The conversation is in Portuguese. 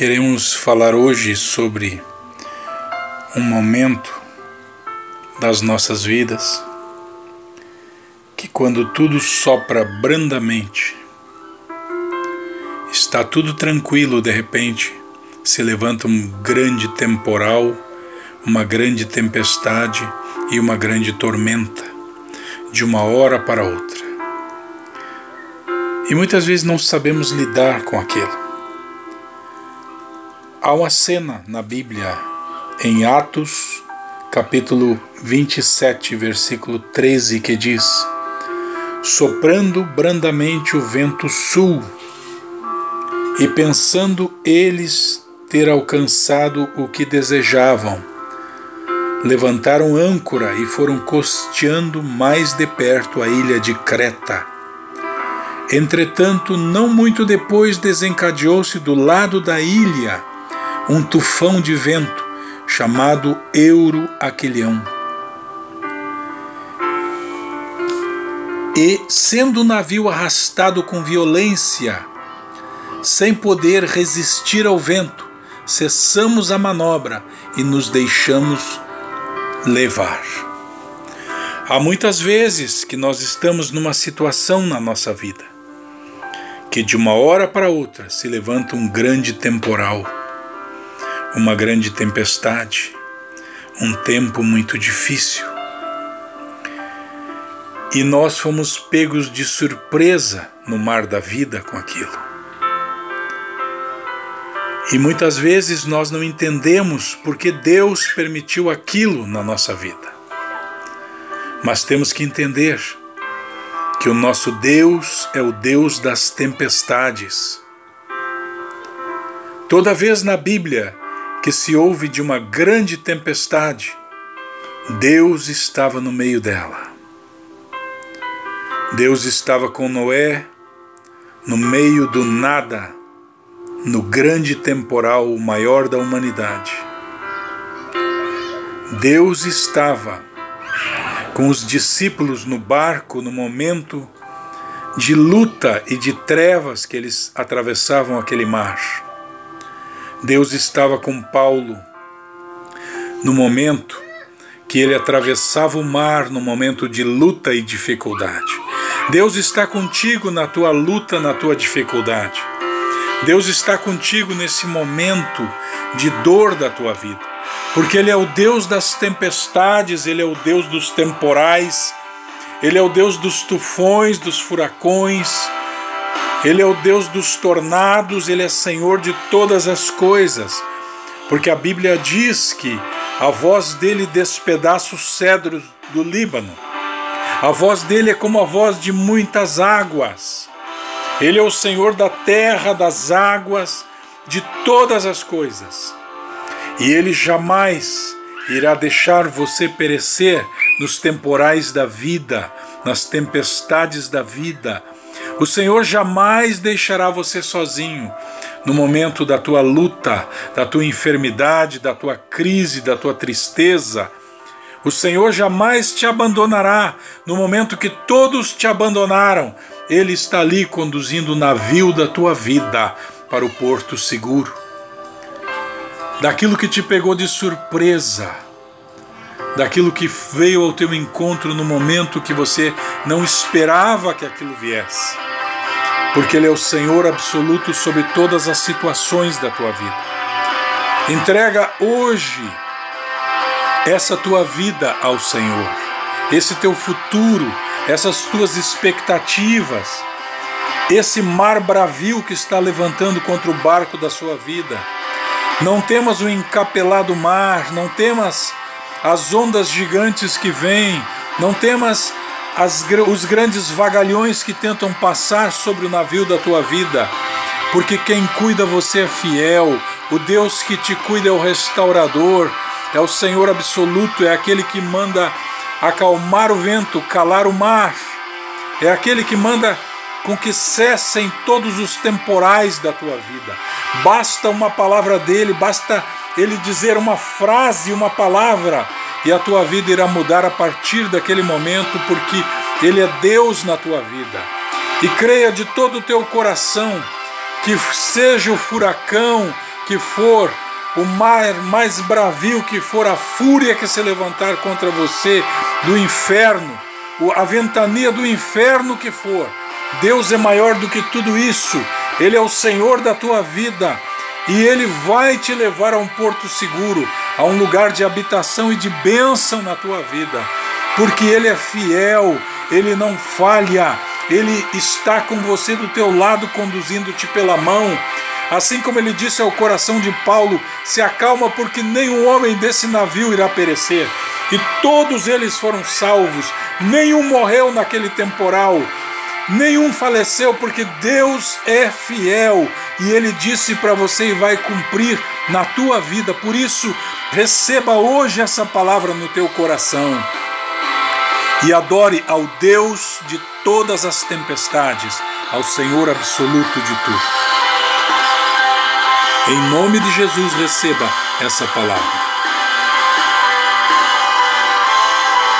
Queremos falar hoje sobre um momento das nossas vidas que, quando tudo sopra brandamente, está tudo tranquilo, de repente se levanta um grande temporal, uma grande tempestade e uma grande tormenta, de uma hora para outra. E muitas vezes não sabemos lidar com aquilo. Há uma cena na Bíblia, em Atos, capítulo 27, versículo 13, que diz: Soprando brandamente o vento sul, e pensando eles ter alcançado o que desejavam, levantaram âncora e foram costeando mais de perto a ilha de Creta. Entretanto, não muito depois desencadeou-se do lado da ilha um tufão de vento chamado Euro Aquilhão. E, sendo o navio arrastado com violência, sem poder resistir ao vento, cessamos a manobra e nos deixamos levar. Há muitas vezes que nós estamos numa situação na nossa vida que de uma hora para outra se levanta um grande temporal uma grande tempestade, um tempo muito difícil. E nós fomos pegos de surpresa no mar da vida com aquilo. E muitas vezes nós não entendemos porque Deus permitiu aquilo na nossa vida. Mas temos que entender que o nosso Deus é o Deus das tempestades. Toda vez na Bíblia que se ouve de uma grande tempestade, Deus estava no meio dela. Deus estava com Noé no meio do nada, no grande temporal maior da humanidade. Deus estava com os discípulos no barco no momento de luta e de trevas que eles atravessavam aquele mar. Deus estava com Paulo no momento que ele atravessava o mar, no momento de luta e dificuldade. Deus está contigo na tua luta, na tua dificuldade. Deus está contigo nesse momento de dor da tua vida, porque Ele é o Deus das tempestades, Ele é o Deus dos temporais, Ele é o Deus dos tufões, dos furacões. Ele é o Deus dos tornados, ele é Senhor de todas as coisas. Porque a Bíblia diz que a voz dele despedaça os cedros do Líbano. A voz dele é como a voz de muitas águas. Ele é o Senhor da terra, das águas, de todas as coisas. E ele jamais irá deixar você perecer nos temporais da vida, nas tempestades da vida, o Senhor jamais deixará você sozinho no momento da tua luta, da tua enfermidade, da tua crise, da tua tristeza. O Senhor jamais te abandonará no momento que todos te abandonaram. Ele está ali conduzindo o navio da tua vida para o porto seguro. Daquilo que te pegou de surpresa, daquilo que veio ao teu encontro no momento que você não esperava que aquilo viesse porque Ele é o Senhor absoluto sobre todas as situações da tua vida. Entrega hoje essa tua vida ao Senhor, esse teu futuro, essas tuas expectativas, esse mar bravio que está levantando contra o barco da sua vida. Não temas o encapelado mar, não temas as ondas gigantes que vêm, não temas as, os grandes vagalhões que tentam passar sobre o navio da tua vida, porque quem cuida você é fiel, o Deus que te cuida é o restaurador, é o Senhor absoluto, é aquele que manda acalmar o vento, calar o mar, é aquele que manda com que cessem todos os temporais da tua vida. Basta uma palavra dele, basta ele dizer uma frase, uma palavra e a tua vida irá mudar a partir daquele momento, porque Ele é Deus na tua vida. E creia de todo o teu coração que seja o furacão, que for, o mar mais bravio que for, a fúria que se levantar contra você do inferno, a ventania do inferno que for, Deus é maior do que tudo isso, Ele é o Senhor da tua vida. E Ele vai te levar a um porto seguro, a um lugar de habitação e de bênção na tua vida, porque Ele é fiel, Ele não falha, Ele está com você do teu lado, conduzindo-te pela mão. Assim como ele disse ao coração de Paulo: se acalma, porque nenhum homem desse navio irá perecer. E todos eles foram salvos, nenhum morreu naquele temporal, nenhum faleceu, porque Deus é fiel e Ele disse para você e vai cumprir na tua vida. Por isso, receba hoje essa palavra no teu coração e adore ao Deus de todas as tempestades, ao Senhor absoluto de tudo. Em nome de Jesus, receba essa palavra.